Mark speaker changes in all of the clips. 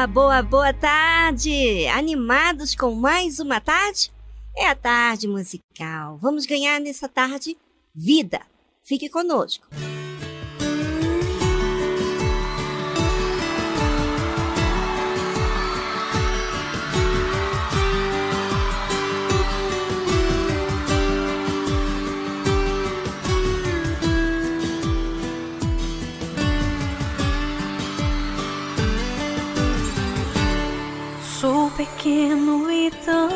Speaker 1: Boa, boa, boa tarde! Animados com mais uma tarde? É a tarde musical. Vamos ganhar nessa tarde vida. Fique conosco.
Speaker 2: Pequeno e tão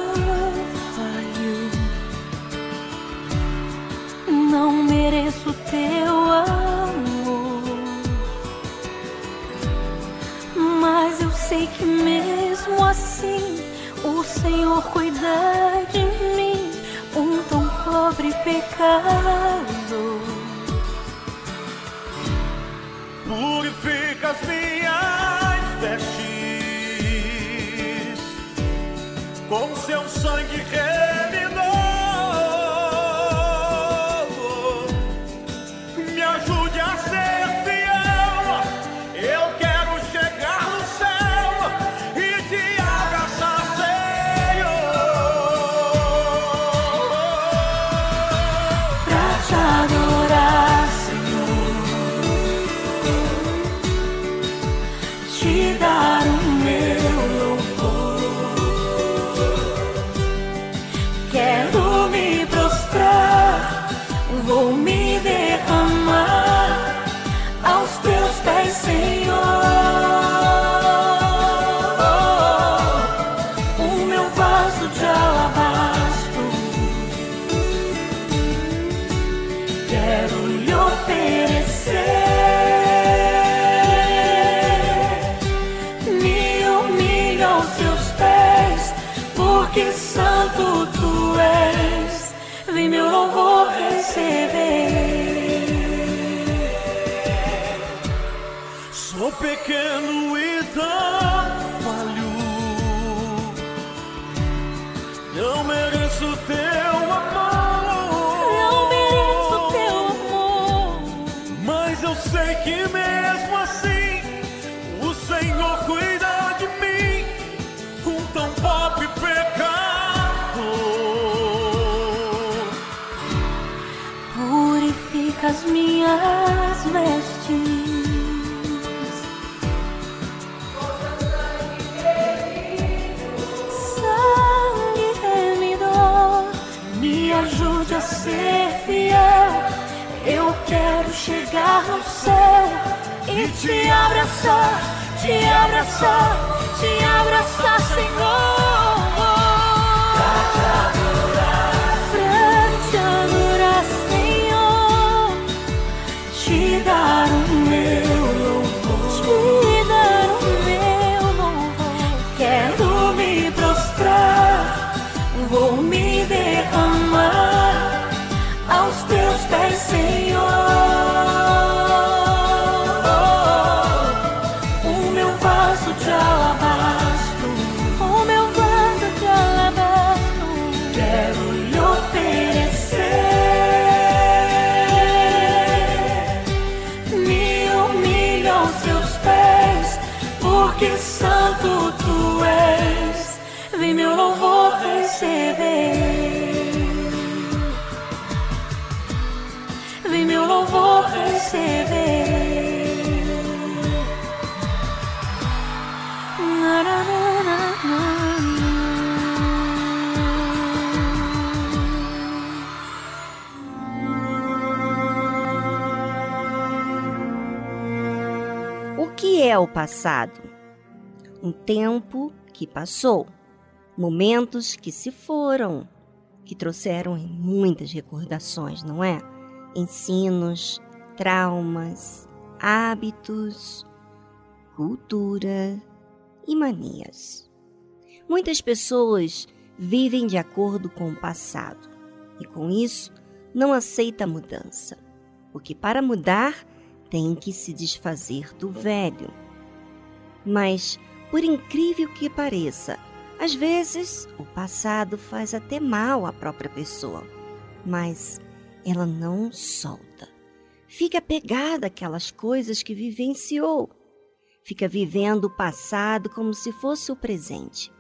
Speaker 2: falho. Não mereço teu amor, mas eu sei que mesmo assim o Senhor cuida de mim, um tão pobre pecador.
Speaker 3: Purifica as minhas vestes com seu sangue remidou. Não mereço teu amor.
Speaker 2: Não mereço teu amor.
Speaker 3: Mas eu sei que mesmo assim o Senhor cuida de mim, um tão pobre pecador.
Speaker 2: Purifica as minhas vestes. Te abraçar, te abraçar, te abraçar, Senhor.
Speaker 1: É o passado? Um tempo que passou, momentos que se foram, que trouxeram muitas recordações, não é? Ensinos, traumas, hábitos, cultura e manias. Muitas pessoas vivem de acordo com o passado e, com isso, não aceita a mudança, porque para mudar tem que se desfazer do velho. Mas, por incrível que pareça, às vezes o passado faz até mal à própria pessoa, mas ela não solta. Fica pegada àquelas coisas que vivenciou. Fica vivendo o passado como se fosse o presente.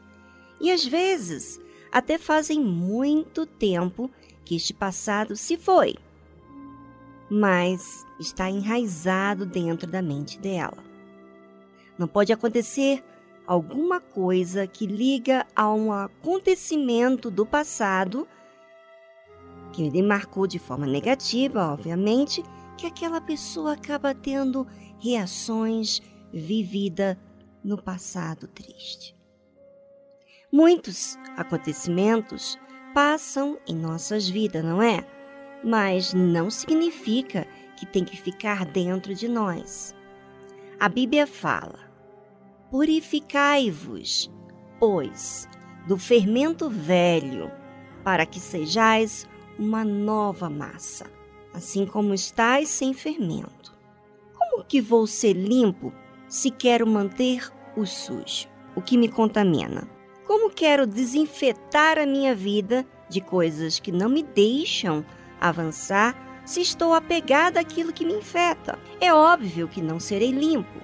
Speaker 1: E às vezes até fazem muito tempo que este passado se foi, mas está enraizado dentro da mente dela. Não pode acontecer alguma coisa que liga a um acontecimento do passado que lhe marcou de forma negativa, obviamente, que aquela pessoa acaba tendo reações vividas no passado triste. Muitos acontecimentos passam em nossas vidas, não é? Mas não significa que tem que ficar dentro de nós. A Bíblia fala: Purificai-vos, pois, do fermento velho, para que sejais uma nova massa, assim como estais sem fermento. Como que vou ser limpo se quero manter o sujo, o que me contamina? Como quero desinfetar a minha vida de coisas que não me deixam avançar se estou apegada àquilo que me infeta? É óbvio que não serei limpo.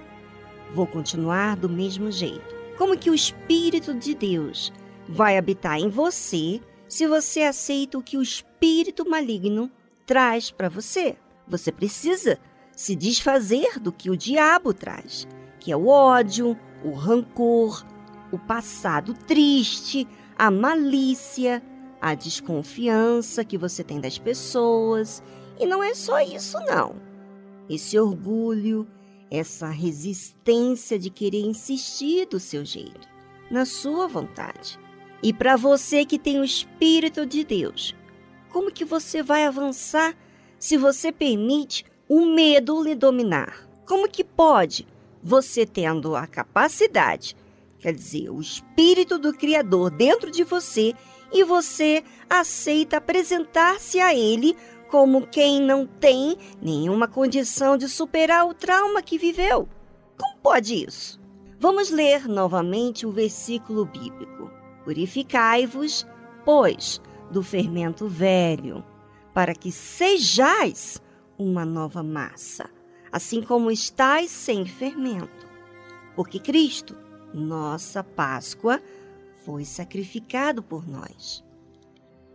Speaker 1: Vou continuar do mesmo jeito. Como que o Espírito de Deus vai habitar em você se você aceita o que o espírito maligno traz para você? Você precisa se desfazer do que o diabo traz, que é o ódio, o rancor, o passado triste, a malícia, a desconfiança que você tem das pessoas. E não é só isso, não. Esse orgulho, essa resistência de querer insistir do seu jeito, na sua vontade. E para você que tem o Espírito de Deus, como que você vai avançar se você permite o medo lhe dominar? Como que pode você tendo a capacidade, quer dizer, o Espírito do Criador dentro de você, e você aceita apresentar-se a Ele como quem não tem nenhuma condição de superar o trauma que viveu? Como pode isso? Vamos ler novamente o versículo bíblico. Purificai-vos, pois, do fermento velho, para que sejais uma nova massa, assim como estáis sem fermento. Porque Cristo, nossa Páscoa, foi sacrificado por nós.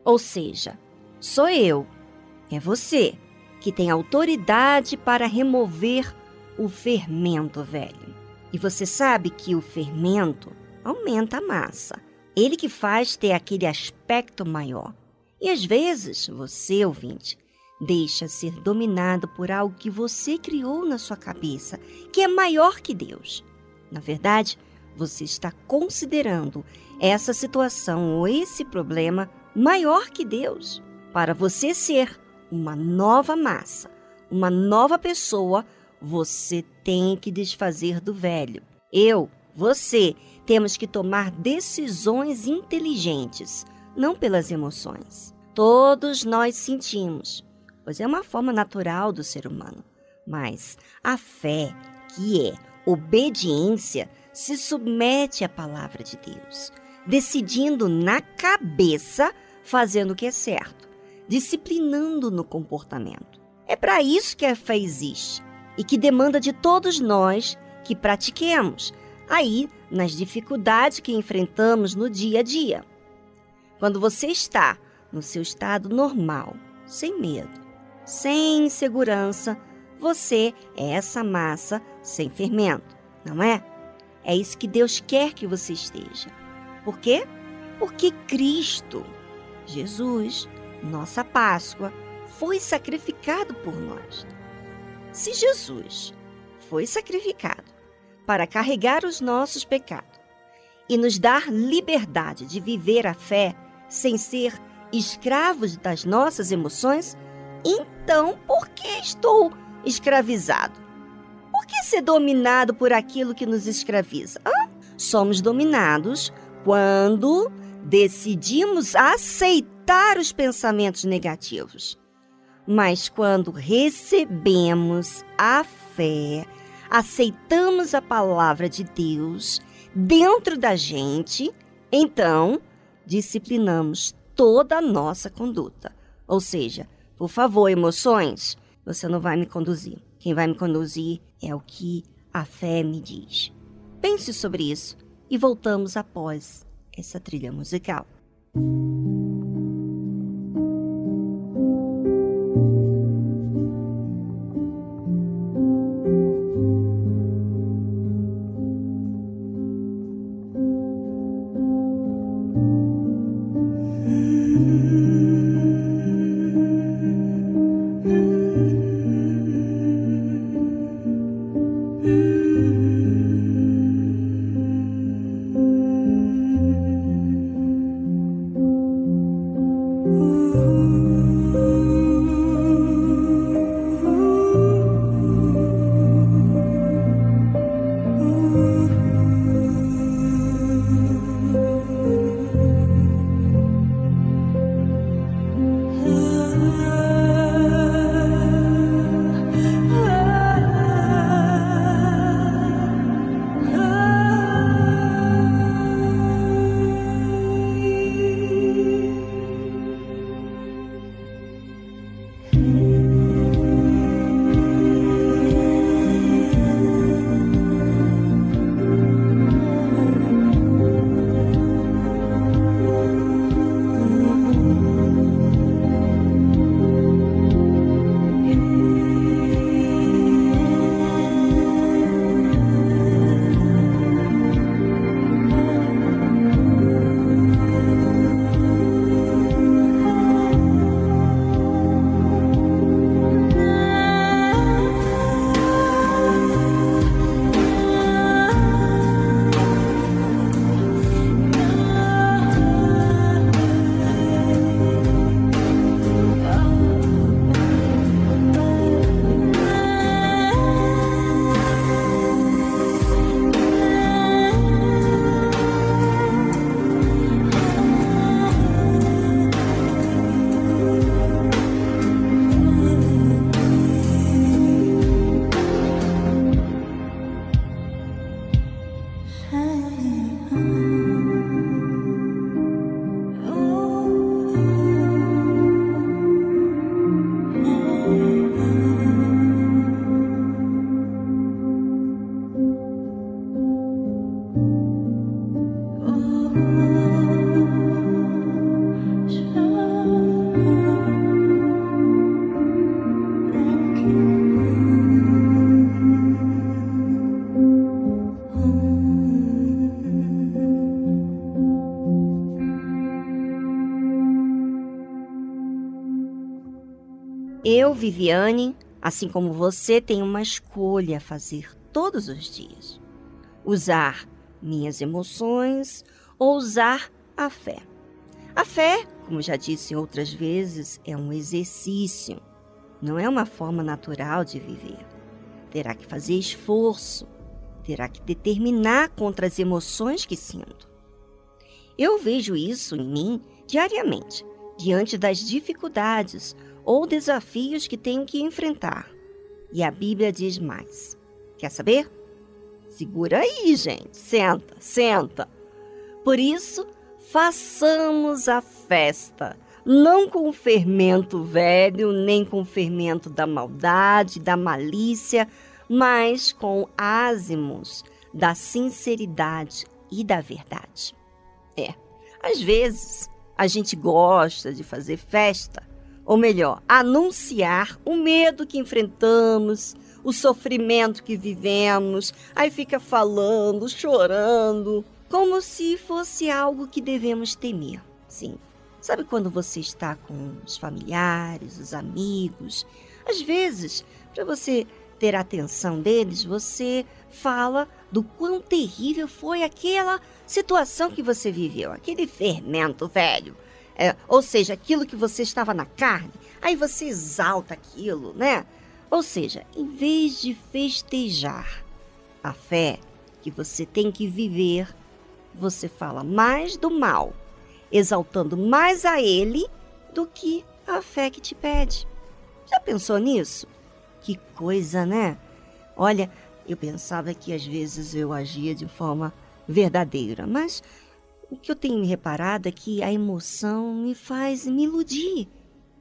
Speaker 1: Ou seja, sou eu, é você, que tem autoridade para remover o fermento velho. E você sabe que o fermento aumenta a massa. Ele que faz ter aquele aspecto maior. E às vezes, você, ouvinte, deixa ser dominado por algo que você criou na sua cabeça, que é maior que Deus. Na verdade, você está considerando essa situação ou esse problema maior que Deus. Para você ser uma nova massa, uma nova pessoa, você tem que desfazer do velho. Eu, você, temos que tomar decisões inteligentes, não pelas emoções. Todos nós sentimos, pois é uma forma natural do ser humano. Mas a fé, que é obediência, se submete à palavra de Deus, decidindo na cabeça, fazendo o que é certo, disciplinando no comportamento. É para isso que a fé existe e que demanda de todos nós que pratiquemos, aí nas dificuldades que enfrentamos no dia a dia. Quando você está no seu estado normal, sem medo, sem insegurança, você é essa massa sem fermento, não é? É isso que Deus quer que você esteja. Por quê? Porque Cristo, Jesus, nossa Páscoa, foi sacrificado por nós. Se Jesus foi sacrificado para carregar os nossos pecados e nos dar liberdade de viver a fé sem ser escravos das nossas emoções, então por que estou escravizado? Por que ser dominado por aquilo que nos escraviza? Hã? Somos dominados quando decidimos aceitar os pensamentos negativos. Mas quando recebemos a fé, aceitamos a palavra de Deus dentro da gente, então disciplinamos toda a nossa conduta. Ou seja, por favor, emoções, você não vai me conduzir. Quem vai me conduzir é o que a fé me diz. Pense sobre isso e voltamos após essa trilha musical. Eu, Viviane, assim como você, tenho uma escolha a fazer todos os dias: usar minhas emoções ou usar a fé. A fé, como já disse outras vezes, é um exercício, não é uma forma natural de viver. Terá que fazer esforço, terá que determinar contra as emoções que sinto. Eu vejo isso em mim diariamente, diante das dificuldades ou desafios que tenho que enfrentar. E a Bíblia diz mais. Quer saber? Segura aí, gente. Senta, senta. Por isso, façamos a festa, não com fermento velho, nem com fermento da maldade, da malícia, mas com ázimos da sinceridade e da verdade. É, às vezes a gente gosta de fazer festa, ou melhor, anunciar o medo que enfrentamos, o sofrimento que vivemos, aí fica falando, chorando, como se fosse algo que devemos temer. Sim. Sabe quando você está com os familiares, os amigos? Às vezes, para você ter a atenção deles, você fala do quão terrível foi aquela situação que você viveu, aquele fermento velho. É, ou seja, aquilo que você estava na carne, aí você exalta aquilo, né? Ou seja, em vez de festejar a fé que você tem que viver, você fala mais do mal, exaltando mais a ele do que a fé que te pede. Já pensou nisso? Que coisa, né? Olha, eu pensava que às vezes eu agia de forma verdadeira, mas o que eu tenho reparado é que a emoção me faz me iludir.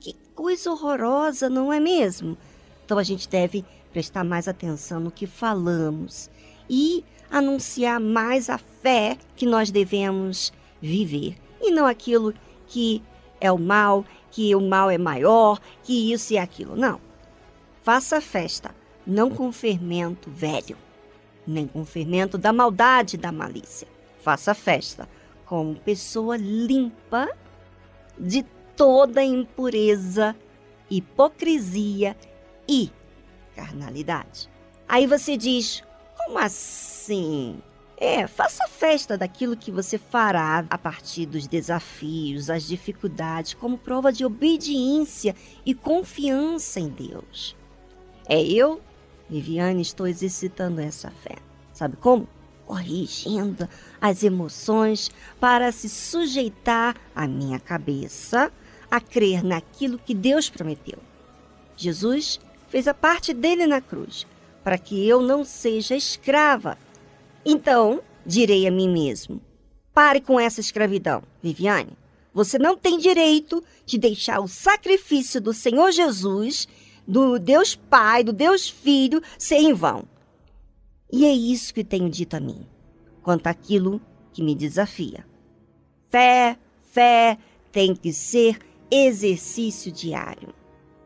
Speaker 1: Que coisa horrorosa, não é mesmo? Então a gente deve prestar mais atenção no que falamos e anunciar mais a fé que nós devemos viver e não aquilo que é o mal, que o mal é maior, que isso e aquilo. Não. Faça festa, não com fermento velho, nem com fermento da maldade da malícia. Faça festa como pessoa limpa de toda impureza, hipocrisia e carnalidade. Aí você diz: como assim? É, faça festa daquilo que você fará a partir dos desafios, as dificuldades, como prova de obediência e confiança em Deus. É eu, Viviane, estou exercitando essa fé. Sabe como? Corrigindo as emoções para se sujeitar à minha cabeça a crer naquilo que Deus prometeu. Jesus fez a parte dele na cruz para que eu não seja escrava. Então, direi a mim mesmo: pare com essa escravidão, Viviane. Você não tem direito de deixar o sacrifício do Senhor Jesus do Deus Pai, do Deus Filho, ser em vão. E é isso que tenho dito a mim, quanto àquilo que me desafia. Fé, fé tem que ser exercício diário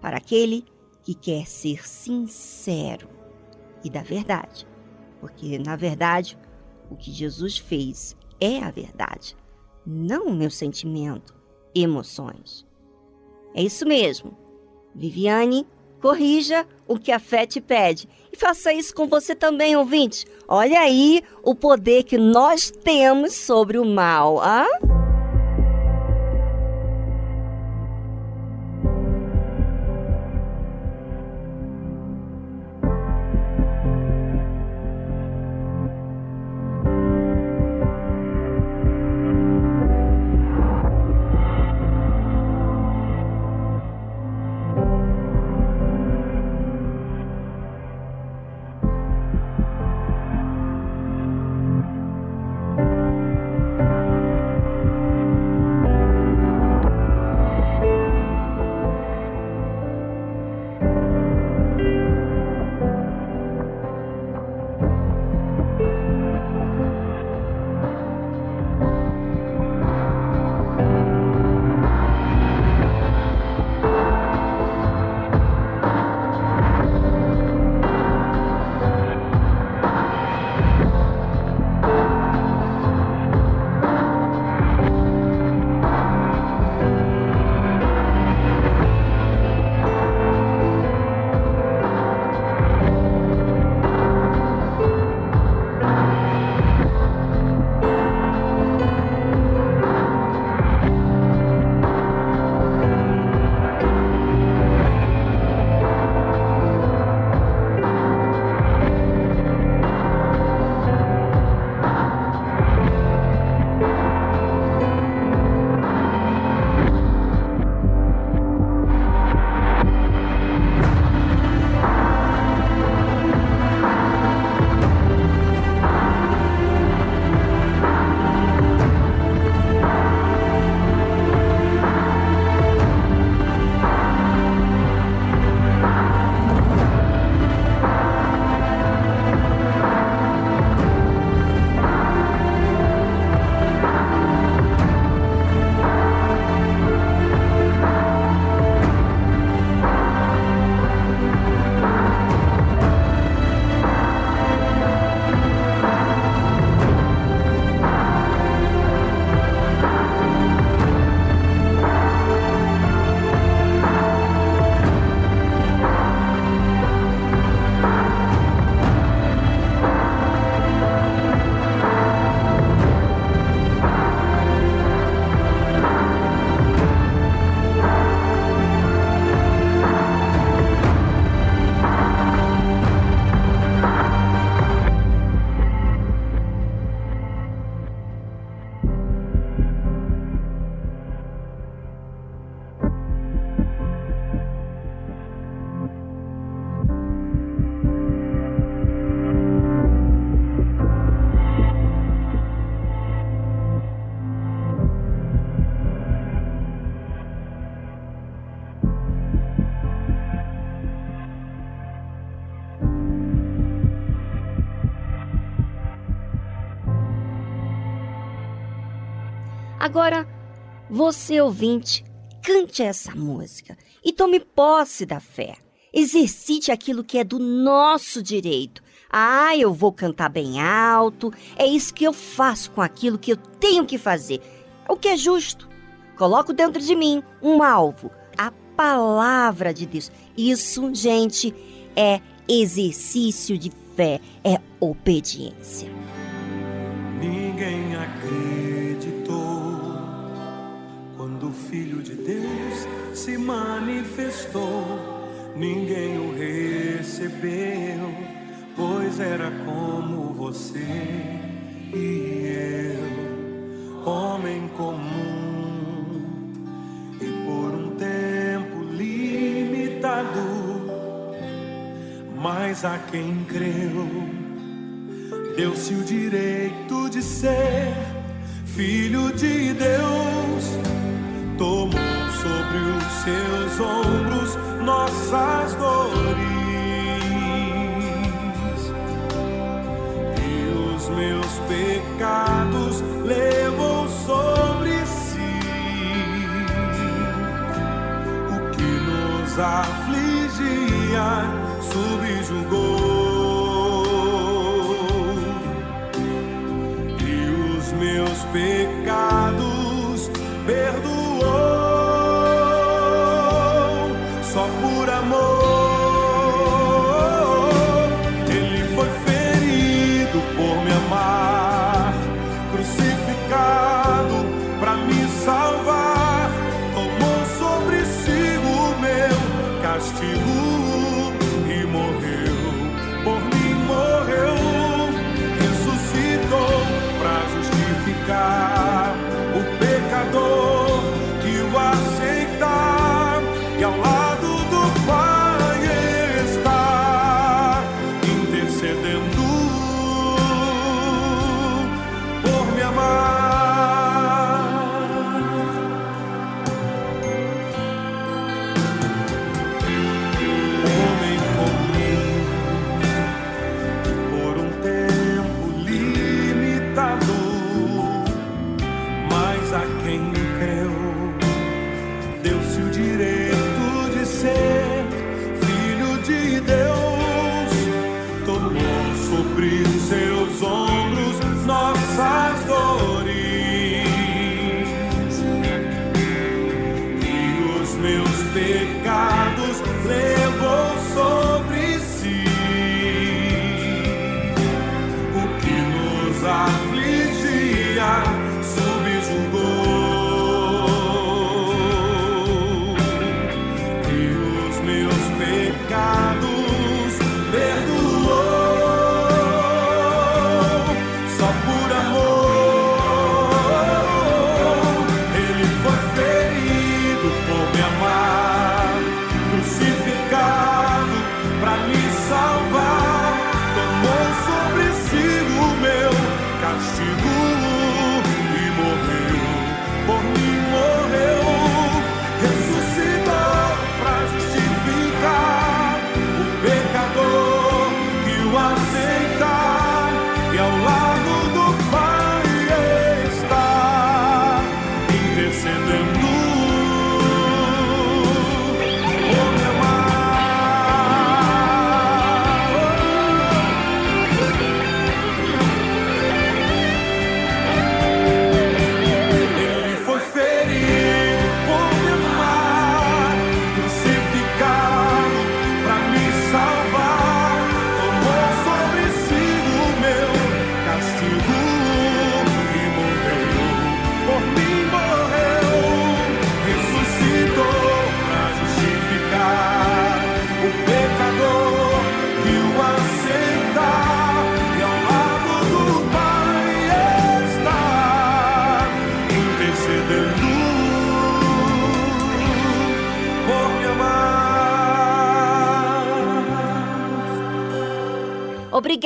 Speaker 1: para aquele que quer ser sincero e da verdade. Porque, na verdade, o que Jesus fez é a verdade, não o meu sentimento, emoções. É isso mesmo. Viviane Corrija o que a fé te pede. E faça isso com você também, ouvinte. Olha aí o poder que nós temos sobre o mal. Ah? Agora, você ouvinte, cante essa música e tome posse da fé. Exercite aquilo que é do nosso direito. Ah, eu vou cantar bem alto. É isso que eu faço com aquilo que eu tenho que fazer. O que é justo. Coloco dentro de mim um alvo, a palavra de Deus. Isso, gente, é exercício de fé, é obediência.
Speaker 3: Ninguém acreditou quando o Filho de Deus se manifestou. Ninguém o recebeu, pois era como você e eu, homem comum, e por um tempo limitado. Mas a quem creu, deu-se o direito de ser filho de Deus. Tomou sobre os seus ombros nossas dores e os meus pecados levou sobre si. O que nos afligia subjugou. e os meus pecados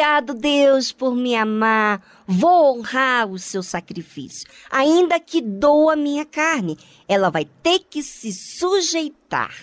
Speaker 1: Obrigado, Deus, por me amar. Vou honrar o seu sacrifício. Ainda que doa minha carne, ela vai ter que se sujeitar.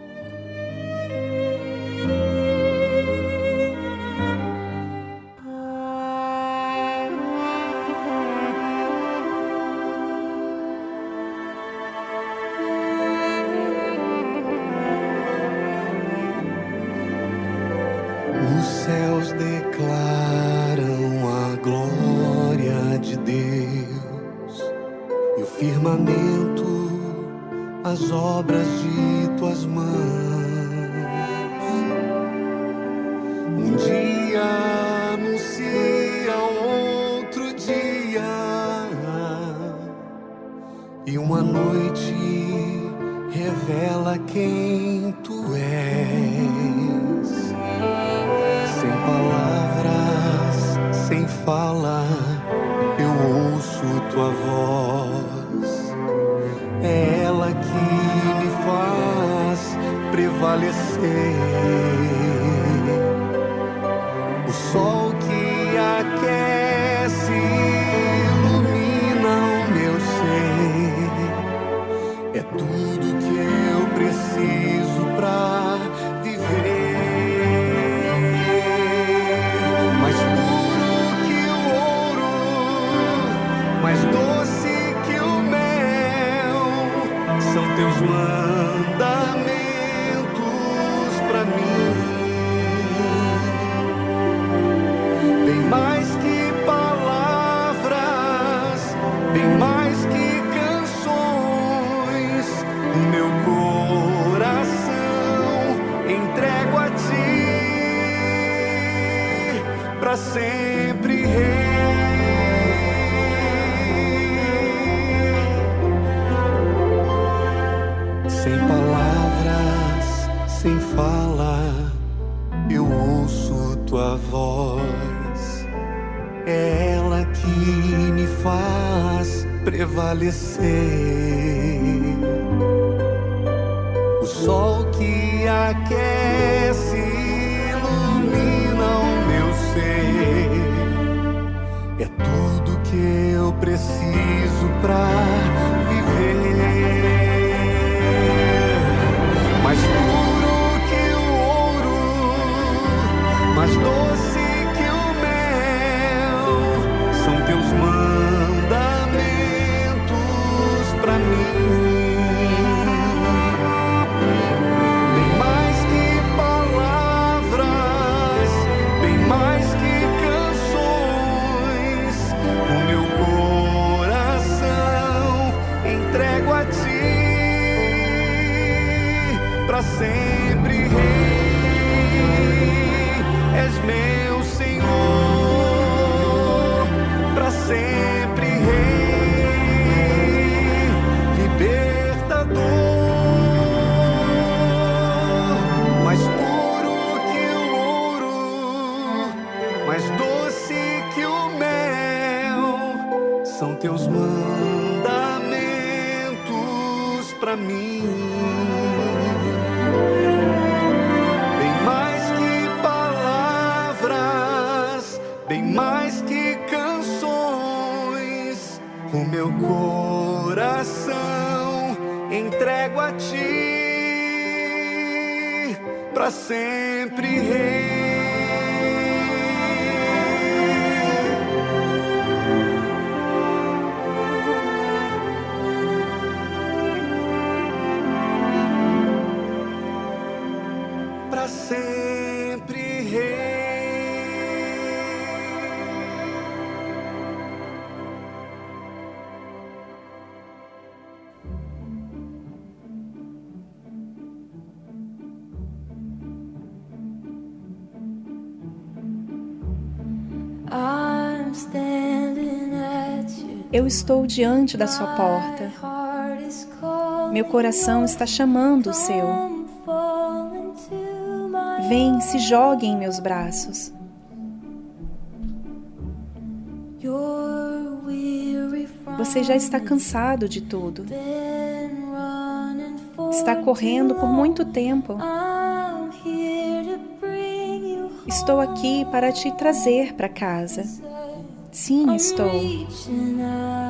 Speaker 4: És Eu
Speaker 5: estou diante da sua porta. Meu coração está chamando o seu. Vem, se jogue em meus braços. Você já está cansado de tudo. Está correndo por muito tempo. Estou aqui para te trazer para casa. Sim, estou.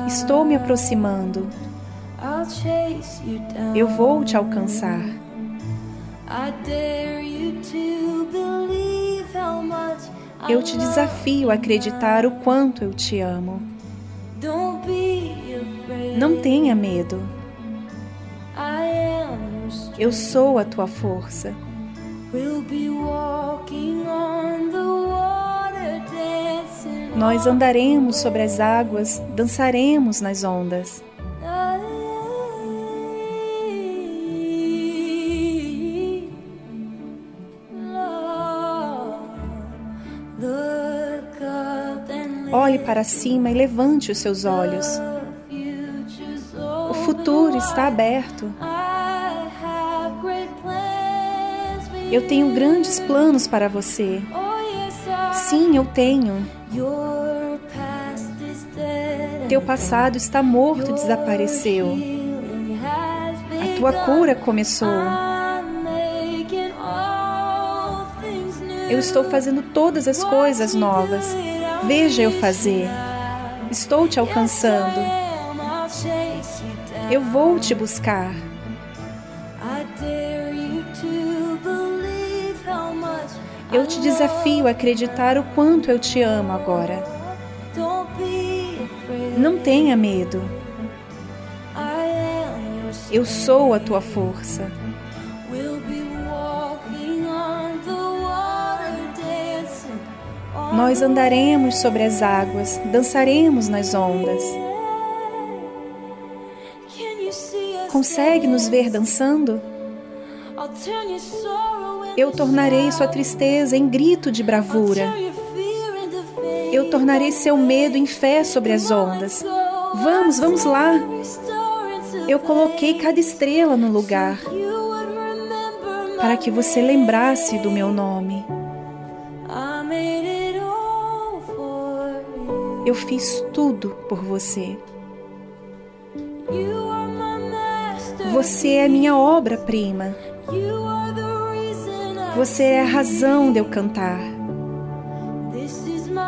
Speaker 5: Estou me aproximando. Eu vou te alcançar. Eu te desafio a acreditar o quanto eu te amo. Não tenha medo. Eu sou a tua força. Nós andaremos sobre as águas, dançaremos nas ondas. Olhe para cima e levante os seus olhos. O futuro está aberto. Eu tenho grandes planos para você. Sim, eu tenho. Teu passado está morto desapareceu. A tua cura começou. Eu estou fazendo todas as coisas novas. Veja eu fazer. Estou te alcançando. Eu vou te buscar. Eu te desafio a acreditar o quanto eu te amo agora. Não tenha medo. Eu sou a tua força. Nós andaremos sobre as águas, dançaremos nas ondas. Consegue nos ver dançando? Eu tornarei sua tristeza em grito de bravura. Eu tornarei seu medo em fé sobre as ondas. Vamos, vamos lá. Eu coloquei cada estrela no lugar para que você lembrasse do meu nome. Eu fiz tudo por você. Você é minha obra-prima. Você é a razão de eu cantar.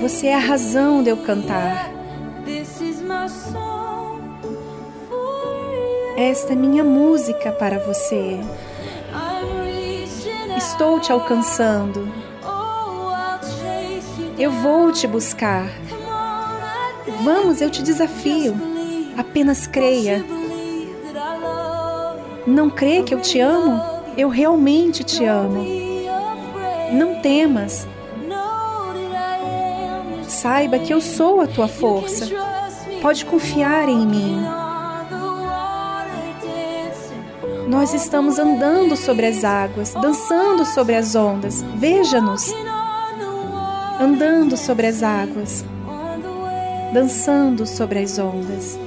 Speaker 5: Você é a razão de eu cantar. Esta é minha música para você. Estou te alcançando. Eu vou te buscar. Vamos, eu te desafio. Apenas creia. Não crê que eu te amo? Eu realmente te amo. Não temas. Saiba que eu sou a tua força. Pode confiar em mim. Nós estamos andando sobre as águas, dançando sobre as ondas. Veja-nos. Andando sobre as águas, dançando sobre as ondas.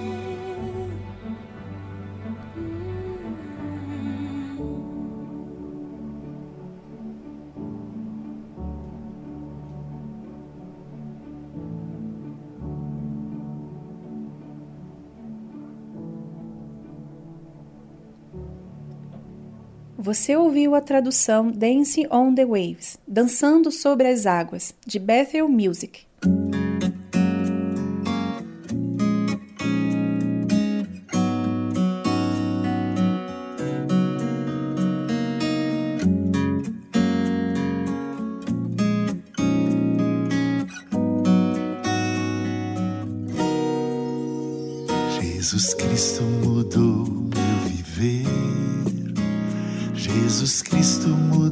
Speaker 5: Você ouviu a tradução Dancing on the Waves, Dançando sobre as Águas, de Bethel Music.
Speaker 2: Jesus Cristo mudou Jesus Cristo mudou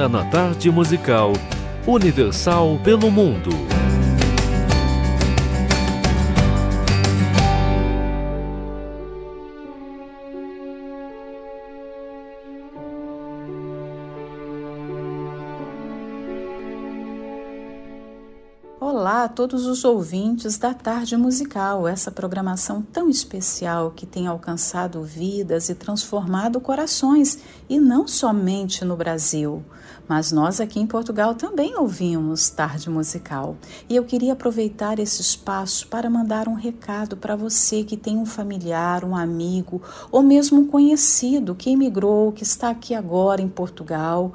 Speaker 6: agora na tarde musical Universal pelo Mundo.
Speaker 7: Olá a todos os ouvintes da Tarde Musical, essa programação tão especial que tem alcançado vidas e transformado corações, e não somente no Brasil, mas nós aqui em Portugal também ouvimos Tarde Musical. E eu queria aproveitar esse espaço para mandar um recado para você que tem um familiar, um amigo ou mesmo um conhecido que emigrou, que está aqui agora em Portugal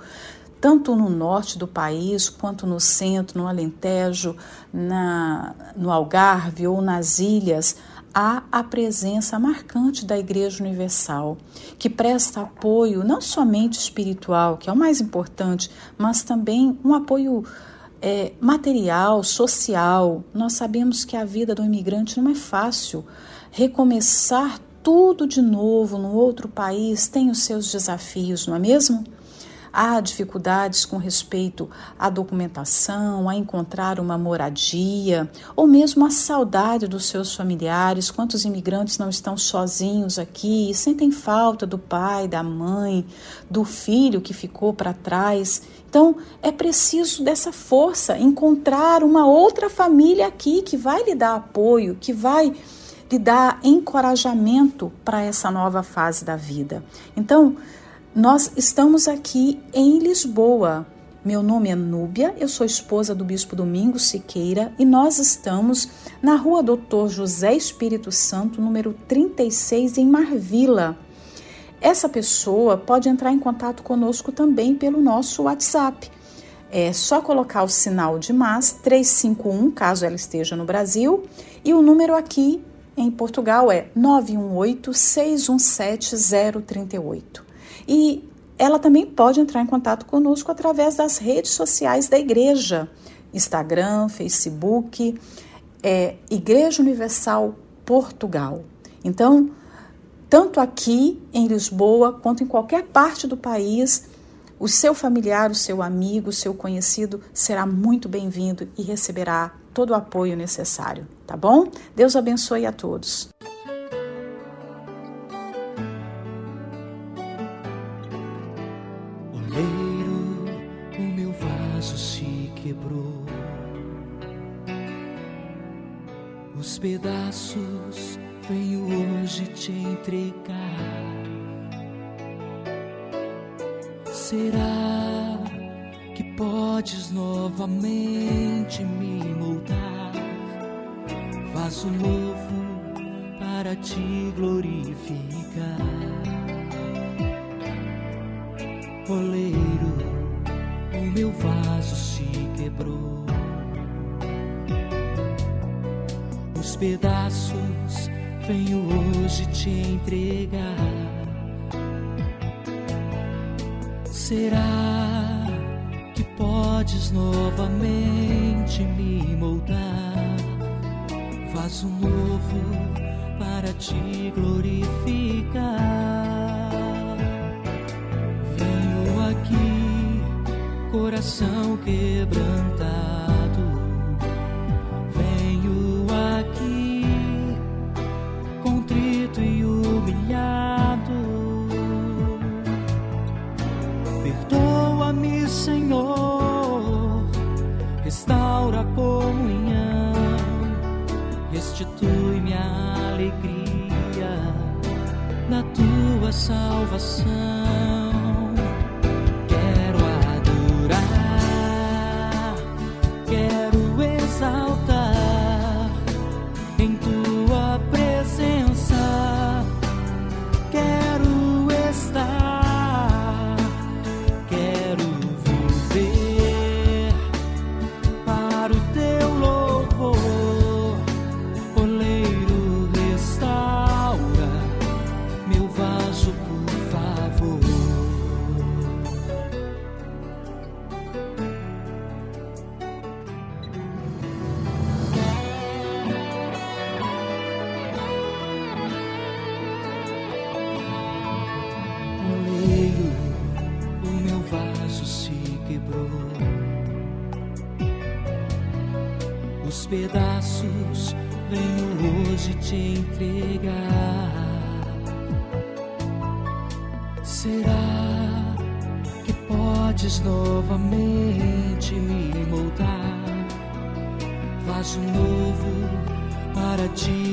Speaker 7: tanto no norte do país, quanto no centro, no Alentejo, na, no Algarve ou nas ilhas, há a presença marcante da Igreja Universal, que presta apoio não somente espiritual, que é o mais importante, mas também um apoio é, material, social. Nós sabemos que a vida do imigrante não é fácil. Recomeçar tudo de novo no outro país tem os seus desafios, não é mesmo? Há dificuldades com respeito à documentação, a encontrar uma moradia, ou mesmo a saudade dos seus familiares. Quantos imigrantes não estão sozinhos aqui e sentem falta do pai, da mãe, do filho que ficou para trás? Então, é preciso dessa força, encontrar uma outra família aqui que vai lhe dar apoio, que vai lhe dar encorajamento para essa nova fase da vida. Então, nós estamos aqui em Lisboa. Meu nome é Núbia, eu sou esposa do Bispo Domingos Siqueira e nós estamos na rua Doutor José Espírito Santo, número 36, em Marvila. Essa pessoa pode entrar em contato conosco também pelo nosso WhatsApp. É só colocar o sinal de mais 351, caso ela esteja no Brasil, e o número aqui em Portugal é 918 617 038. E ela também pode entrar em contato conosco através das redes sociais da igreja, Instagram, Facebook, é, Igreja Universal Portugal. Então, tanto aqui em Lisboa quanto em qualquer parte do país, o seu familiar, o seu amigo, o seu conhecido será muito bem-vindo e receberá todo o apoio necessário, tá bom? Deus abençoe a todos.
Speaker 8: Os pedaços venho hoje te entregar. Será que podes novamente me moldar? Vaso novo para te glorificar. Oleiro, o meu vaso se quebrou. Os pedaços venho hoje te entregar. Será que podes novamente me moldar? Vaso novo para te glorificar. Venho aqui, coração quebrantado. Salvação. Novamente me moldar? Vaso novo para te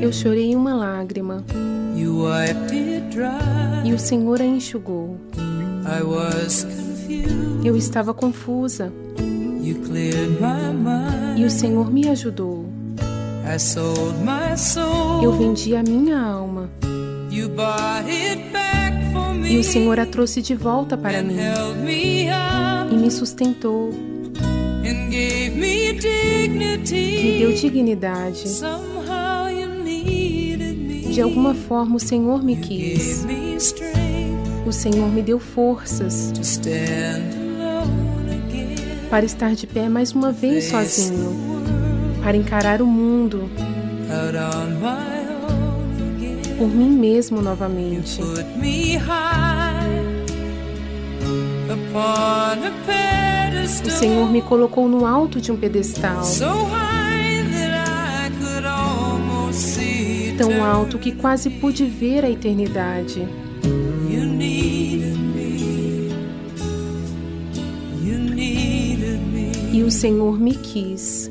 Speaker 9: Eu chorei uma lágrima. E o Senhor a enxugou. Eu estava confusa. E o Senhor me ajudou. Eu vendi a minha alma. E o Senhor a trouxe de volta para mim. e me sustentou,
Speaker 10: and gave me dignity.
Speaker 9: Me deu dignidade.
Speaker 10: Somehow you needed me.
Speaker 9: De alguma forma o Senhor me quis. O Senhor me deu forças para estar de pé mais uma vez sozinho, para encarar o mundo por mim mesmo novamente.
Speaker 10: Put me high upon a.
Speaker 9: O Senhor me colocou no alto de um pedestal, tão alto que quase pude ver a eternidade. E o Senhor me quis.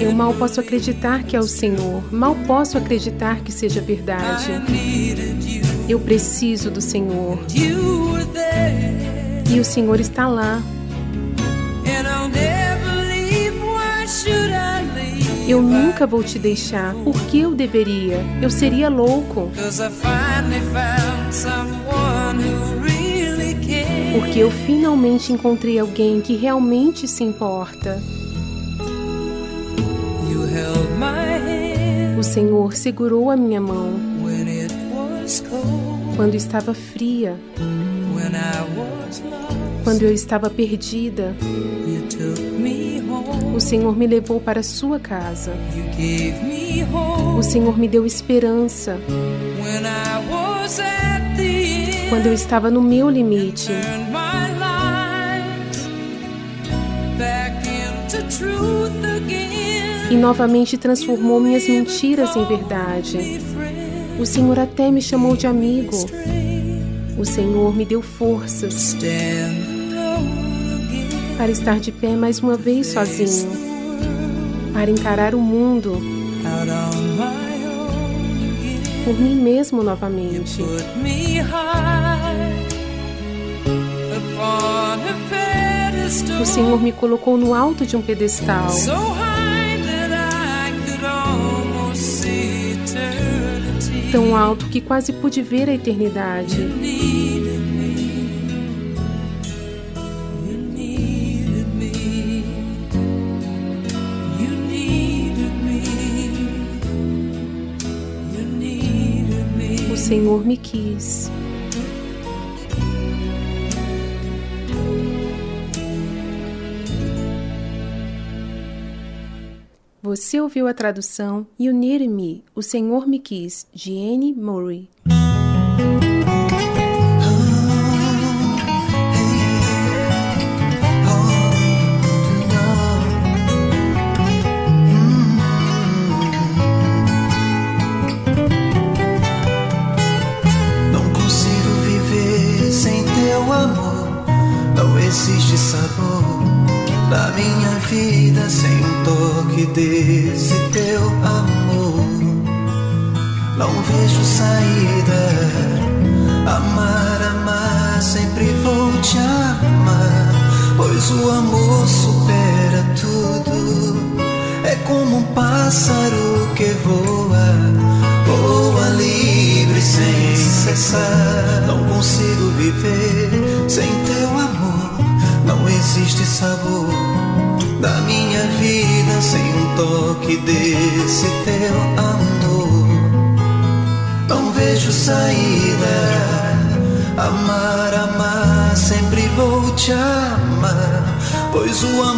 Speaker 9: Eu mal posso acreditar que é o Senhor, mal posso acreditar que seja verdade. Eu preciso do Senhor. E o Senhor está lá. Eu nunca vou te deixar. Por que eu deveria? Eu seria louco. Porque eu finalmente encontrei alguém que realmente se importa. O Senhor segurou a minha mão quando estava fria, quando eu estava perdida. O Senhor me levou para sua casa. O Senhor me deu esperança quando eu estava no meu limite. E novamente transformou minhas mentiras em verdade. O Senhor até me chamou de amigo. O Senhor me deu forças para estar de pé mais uma vez sozinho, para encarar o mundo por mim mesmo novamente. O Senhor me colocou no alto de um pedestal, tão alto que quase pude ver a eternidade. O Senhor me quis. Você ouviu a tradução You Need Me, O Senhor Me Quis, de Anne Murray.
Speaker 11: Pois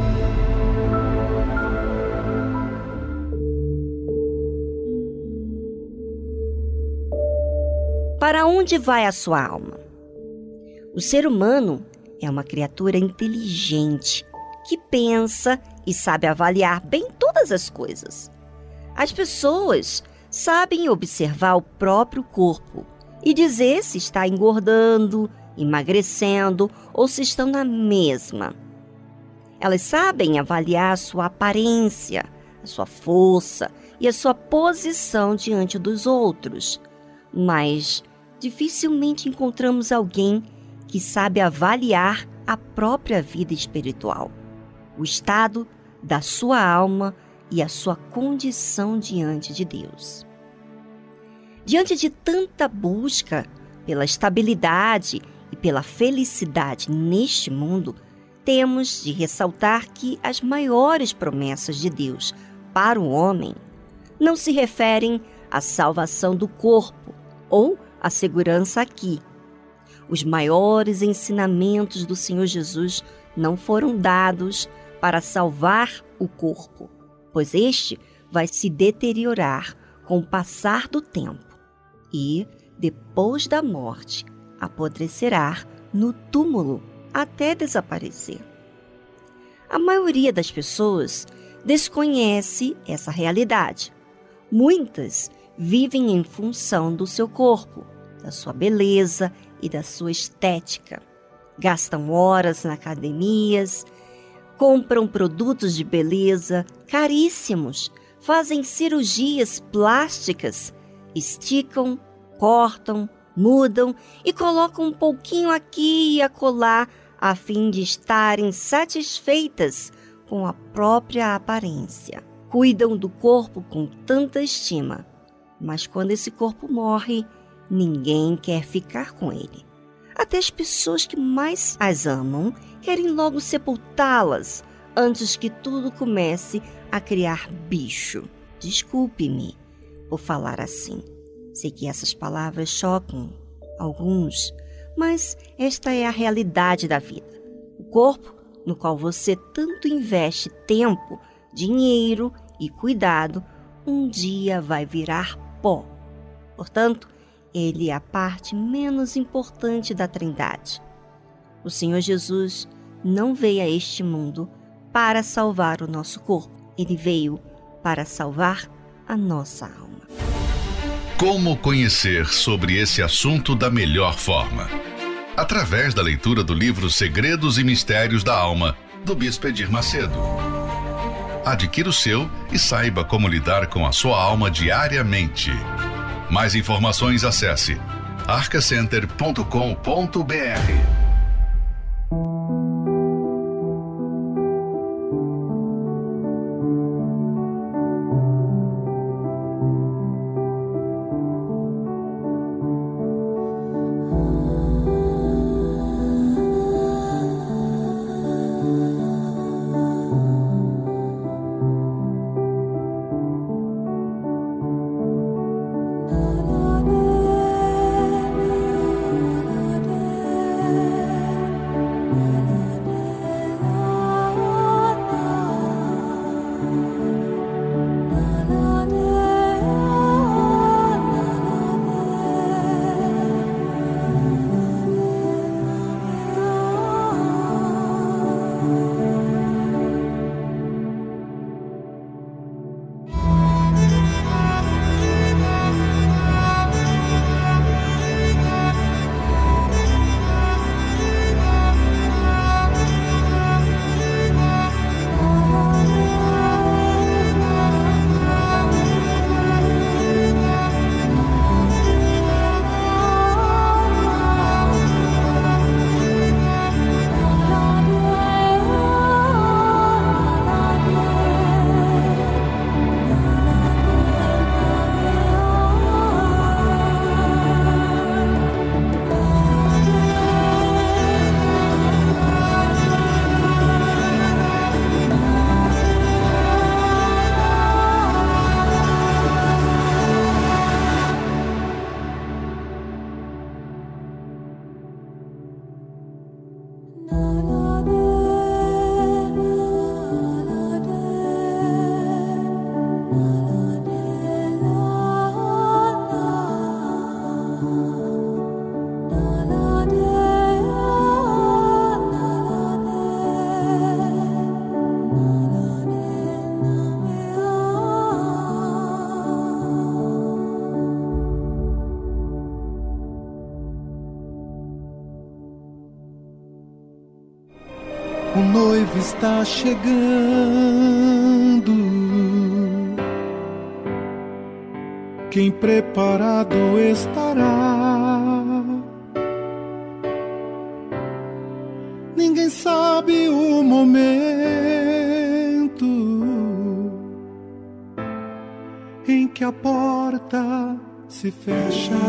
Speaker 1: Onde vai a sua alma? O ser humano é uma criatura inteligente que pensa e sabe avaliar bem todas as coisas. As pessoas sabem observar o próprio corpo e dizer se está engordando, emagrecendo ou se estão na mesma. Elas sabem avaliar a sua aparência, a sua força e a sua posição diante dos outros, mas dificilmente encontramos alguém que sabe avaliar a própria vida espiritual, o estado da sua alma e a sua condição diante de Deus. Diante de tanta busca pela estabilidade e pela felicidade neste mundo, temos de ressaltar que as maiores promessas de Deus para o homem não se referem à salvação do corpo ou a segurança aqui. Os maiores ensinamentos do Senhor Jesus não foram dados para salvar o corpo, pois este vai se deteriorar com o passar do tempo e, depois da morte, apodrecerá no túmulo até desaparecer. A maioria das pessoas desconhece essa realidade. Muitas vivem em função do seu corpo, da sua beleza e da sua estética. Gastam horas na academias, compram produtos de beleza caríssimos, fazem cirurgias plásticas, esticam, cortam, mudam e colocam um pouquinho aqui e acolá a fim de estarem satisfeitas com a própria aparência. Cuidam do corpo com tanta estima, mas quando esse corpo morre, ninguém quer ficar com ele. Até as pessoas que mais as amam querem logo sepultá-las antes que tudo comece a criar bicho. Desculpe-me por falar assim. Sei que essas palavras chocam alguns, mas esta é a realidade da vida. O corpo no qual você tanto investe tempo, dinheiro e cuidado, um dia vai virar pó. Portanto, ele é a parte menos importante da Trindade. O Senhor Jesus não veio a este mundo para salvar o nosso corpo, ele veio para salvar a nossa alma.
Speaker 12: Como conhecer sobre esse assunto da melhor forma? Através da leitura do livro Segredos e Mistérios da Alma, do Bispo Edir Macedo. Adquira o seu e saiba como lidar com a sua alma diariamente. Mais informações acesse arcacenter.com.br.
Speaker 13: está chegando. Quem preparado estará. Ninguém sabe o momento em que a porta se fechará.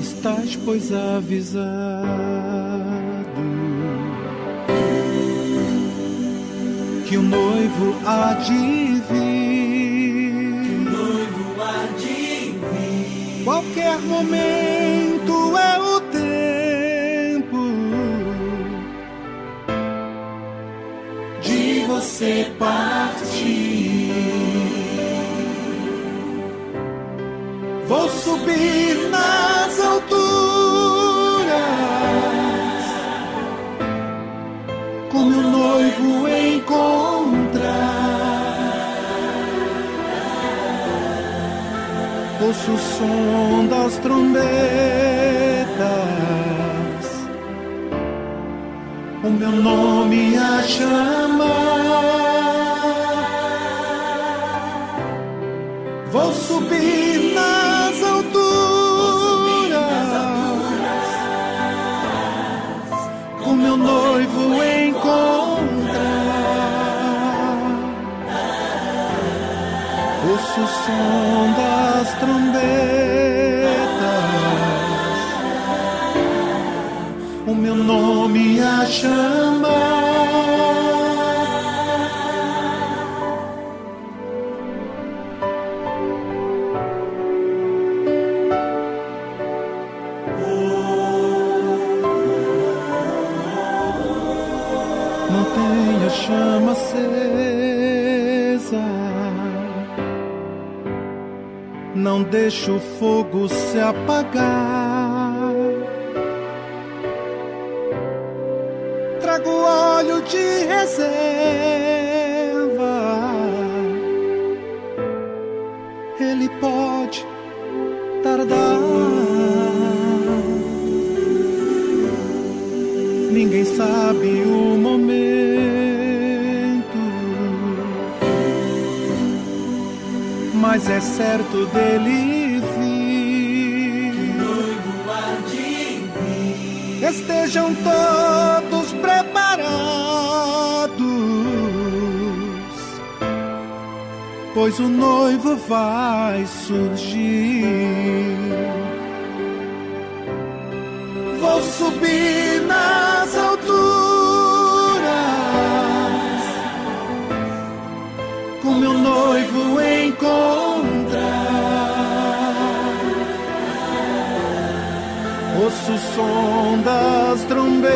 Speaker 13: estás, pois, avisado noivo há de vir.
Speaker 2: Que noivo há de vir.
Speaker 13: Qualquer momento é o tempo
Speaker 2: de
Speaker 13: você partir. Vou subir nas alturas com meu noivo encontrar. Ouço o som das trombetas, o meu nome a chamar. Vou subir nas alturas, com meu noivo encontrar. Ouço o som trombetas, o meu nome a chamar. Não deixe o fogo se apagar. Trago óleo de reserva. Ele pode Certo dele vir. Estejam todos preparados, pois o noivo vai surgir. Vou subir som das trombetas,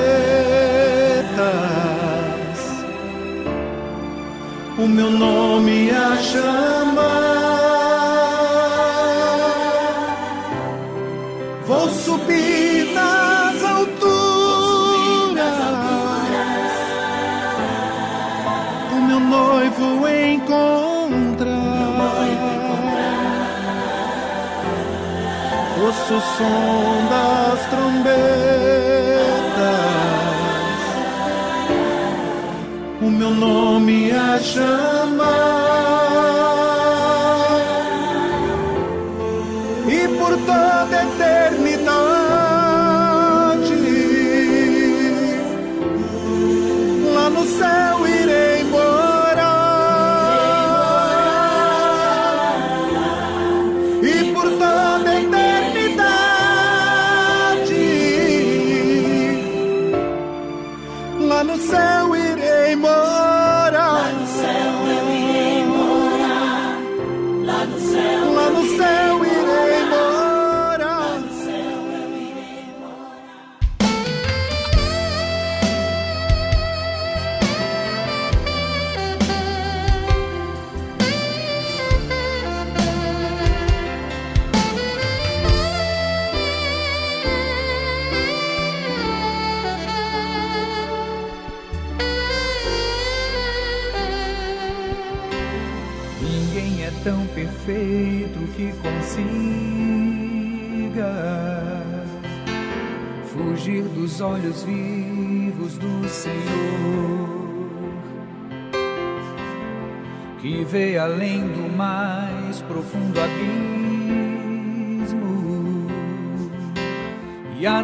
Speaker 13: o meu nome chamar. O som das trombetas, o meu nome a chamar.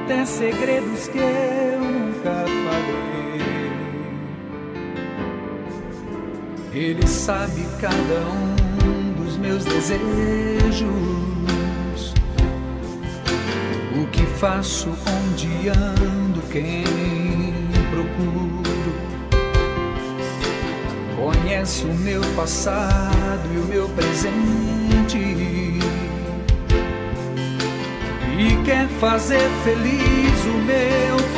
Speaker 14: Até segredos que eu nunca falei. Ele sabe cada um dos meus desejos, o que faço, onde ando, quem procuro. Conhece o meu passado e o meu presente. Quer fazer feliz o meu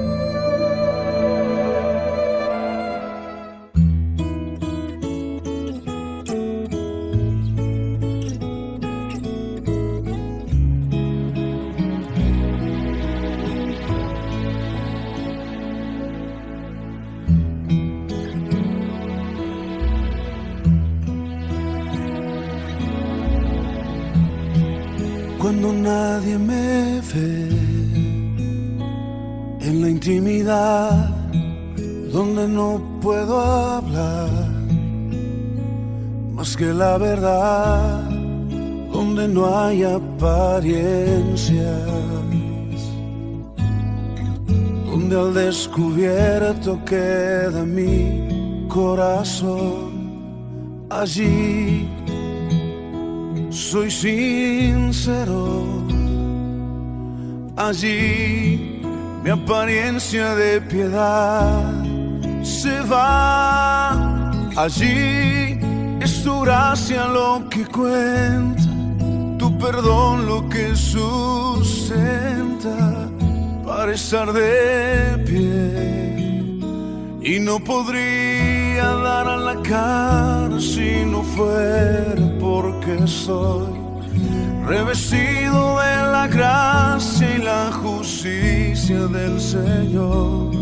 Speaker 15: No puedo hablar más que la verdad donde no hay apariencias donde al descubierto queda mi corazón allí soy sincero. Allí mi apariencia de piedad se va. Allí es tu gracia lo que cuenta, tu perdón lo que sustenta para estar de pie. Y no podría dar a la cara si no fuera porque soy revestido de la gracia y la justicia del Señor.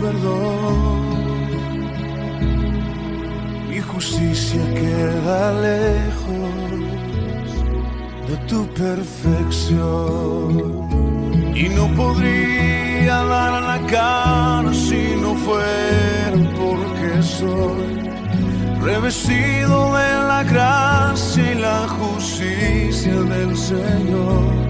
Speaker 15: perdón mi justicia queda lejos de tu perfección y no podría dar la cara si no fuera porque soy revestido de la gracia y la justicia del Señor.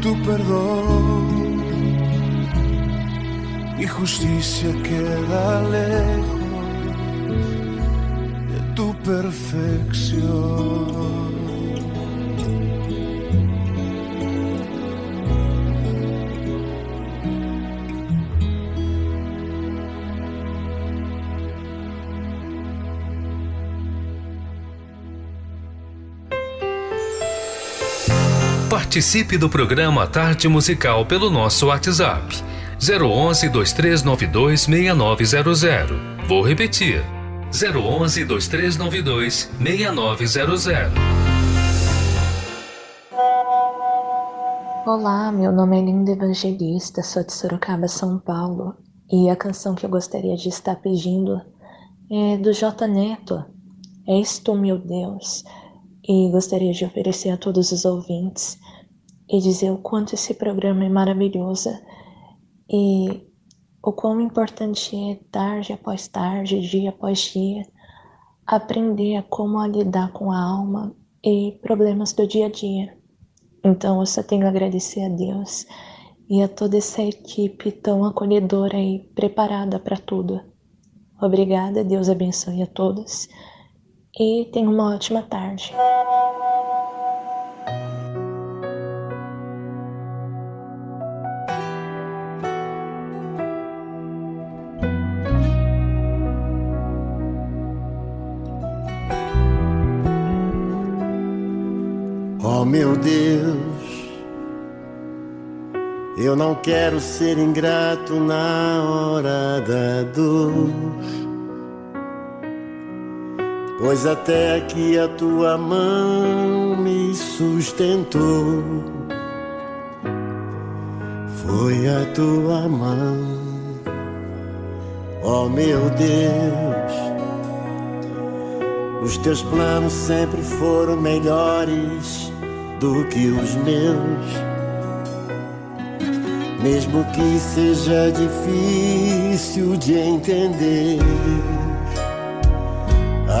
Speaker 15: tu perdón. Mi justicia queda lejos de tu perfección.
Speaker 6: Participe do programa Tarde Musical pelo nosso WhatsApp 011 2392 6900. Vou repetir 011 2392 6900.
Speaker 16: Olá, meu nome é Linda Evangelista, sou de Sorocaba, São Paulo. E a canção que eu gostaria de estar pedindo é do J Neto, És tu, meu Deus. E gostaria de oferecer a todos os ouvintes e dizer o quanto esse programa é maravilhoso e o quão importante é tarde após tarde, dia após dia, aprender a como a lidar com a alma e problemas do dia a dia. Então eu só tenho a agradecer a Deus e a toda essa equipe tão acolhedora e preparada para tudo. Obrigada, Deus abençoe a todos e tenha uma ótima tarde.
Speaker 17: Meu Deus, eu não quero ser ingrato na hora da dor, pois até aqui a tua mão me sustentou. Foi a tua mão, oh meu Deus. Os teus planos sempre foram melhores do que os meus. Mesmo que seja difícil de entender,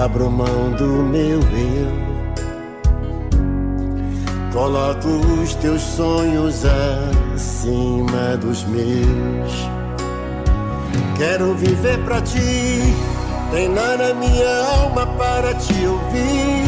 Speaker 17: abro mão do meu eu. Coloco os teus sonhos acima dos meus. Quero viver pra ti, treinar a minha alma para te ouvir.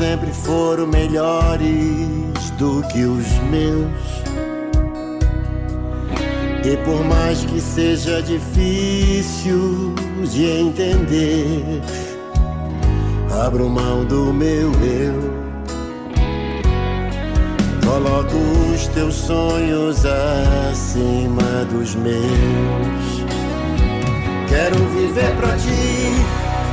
Speaker 17: Sempre foram melhores do que os meus. E por mais que seja difícil de entender, abro mão do meu eu. Coloco os teus sonhos acima dos meus. Quero viver pra ti,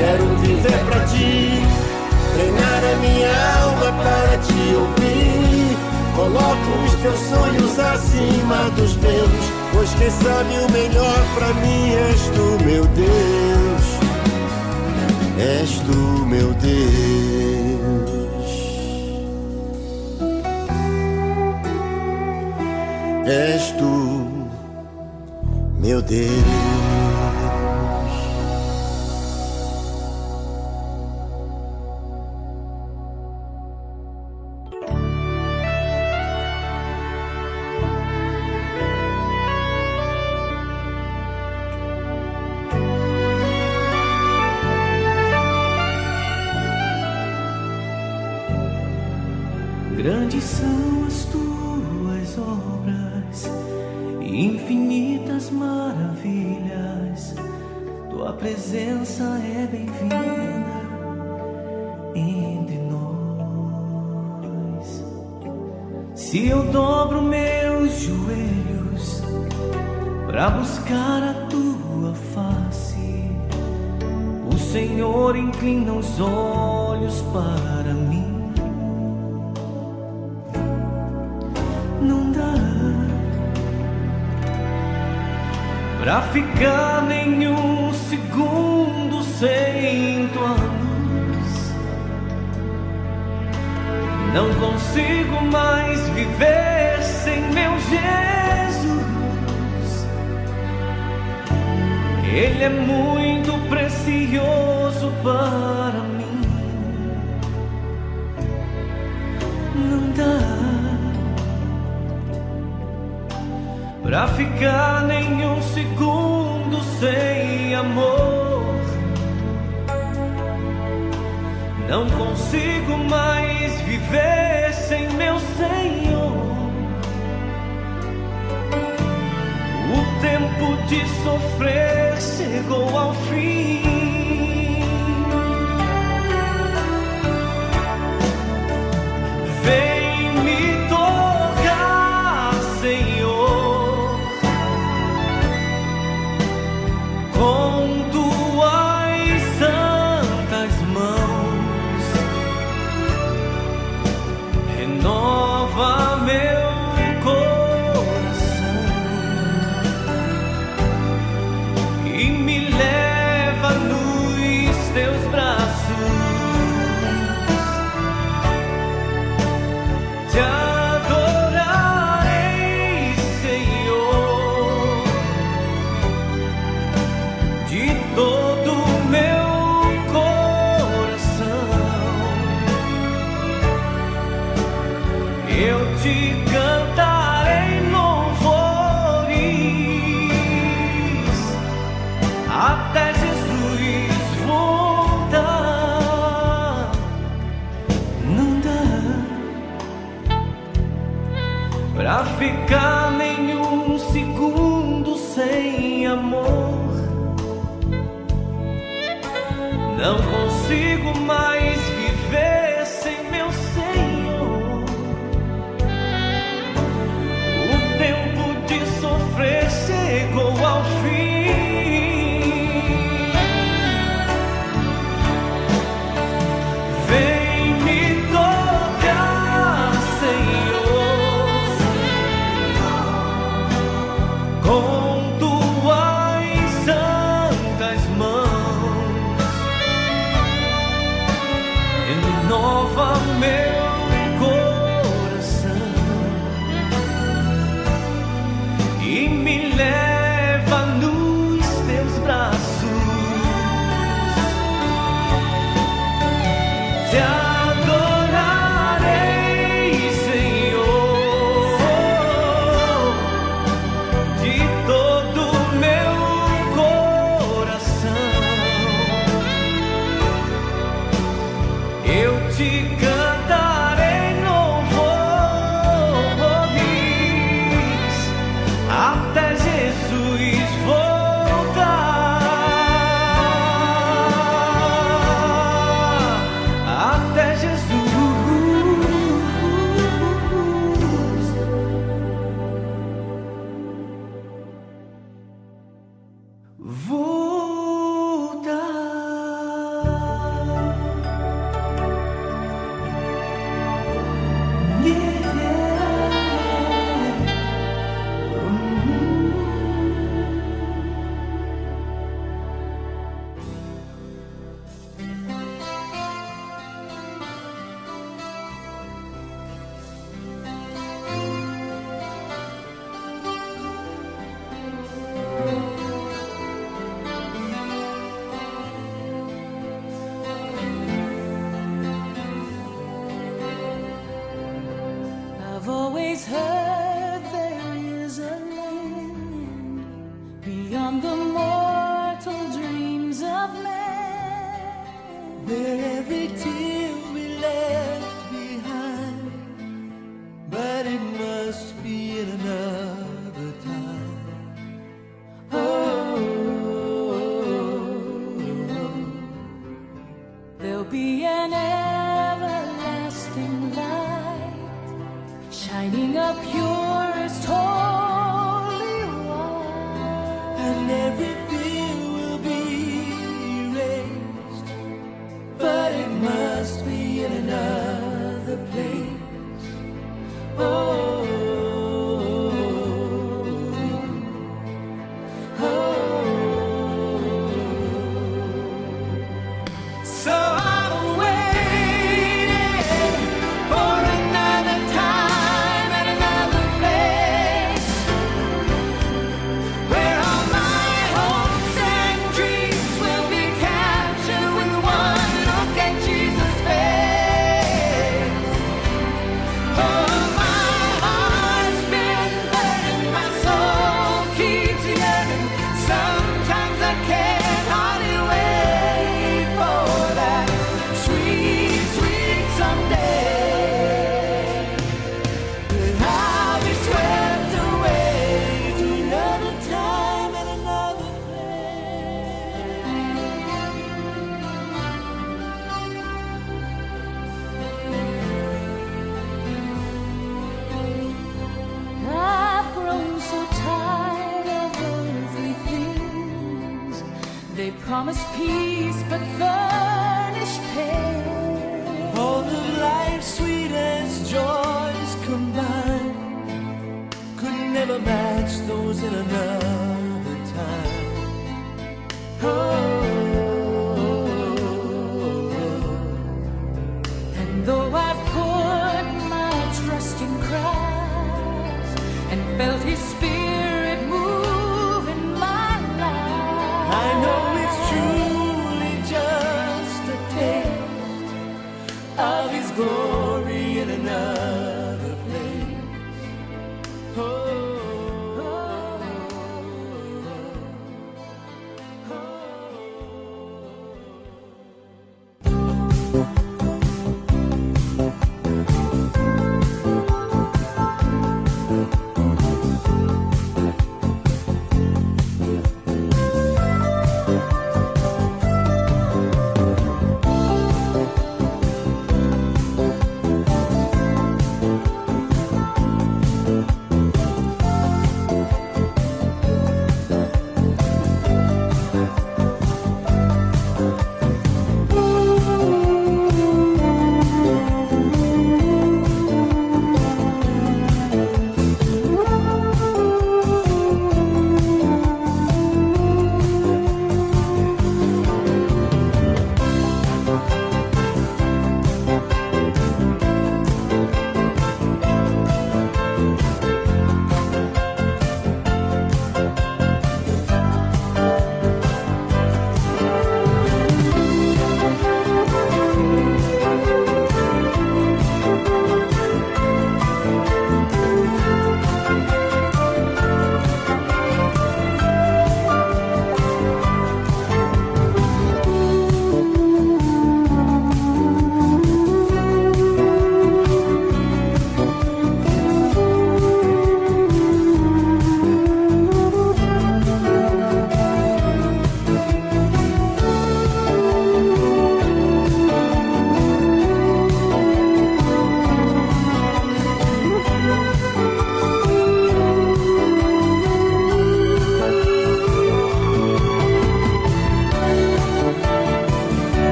Speaker 17: Quero viver pra ti, treinar a minha alma para te ouvir. Coloco os teus sonhos acima dos meus, pois quem sabe o melhor pra mim és tu, meu Deus. És tu, meu Deus. És tu, meu
Speaker 8: Deus.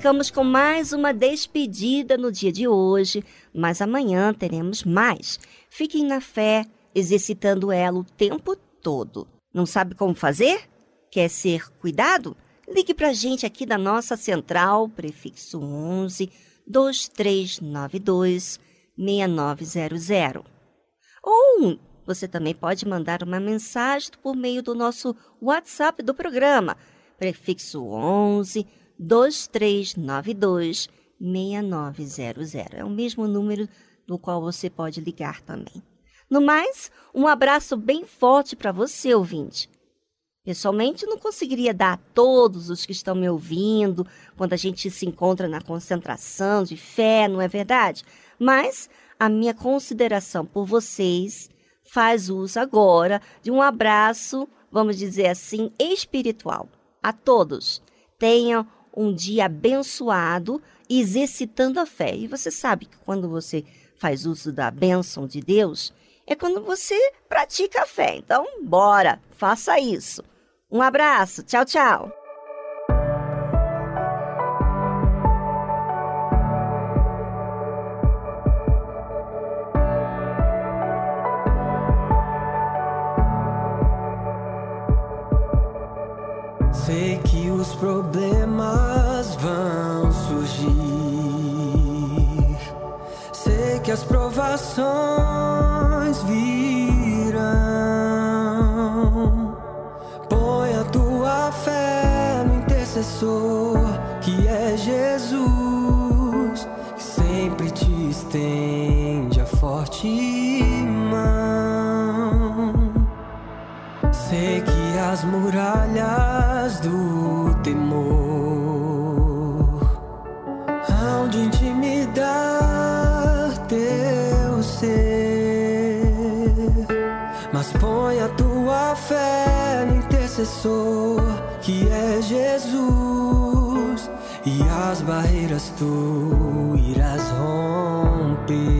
Speaker 1: ficamos com mais uma despedida no dia de hoje, mas amanhã teremos mais. Fiquem na fé, exercitando ela o tempo todo. Não sabe como fazer? Quer ser cuidado? Ligue para a gente aqui da nossa central, prefixo 11 2392 6900. Ou você também pode mandar uma mensagem por meio do nosso WhatsApp do programa, prefixo 11 2392 6900. É o mesmo número no qual você pode ligar também. No mais, um abraço bem forte para você, ouvinte. Pessoalmente, não conseguiria dar a todos os que estão me ouvindo quando a gente se encontra na concentração de fé, não é verdade? Mas a minha consideração por vocês faz uso agora de um abraço, vamos dizer assim, espiritual. A todos, tenham um dia abençoado, exercitando a fé. E você sabe que quando você faz uso da bênção de Deus, é quando você pratica a fé. Então, bora, faça isso. Um abraço, tchau, tchau.
Speaker 18: Sei que os problemas intercessor que é Jesus, que sempre te estende a forte mão. Sei que as muralhas do temor hão de intimidar teu ser, mas põe a tua fé no intercessor que é Jesus e as barreiras tu irás romper.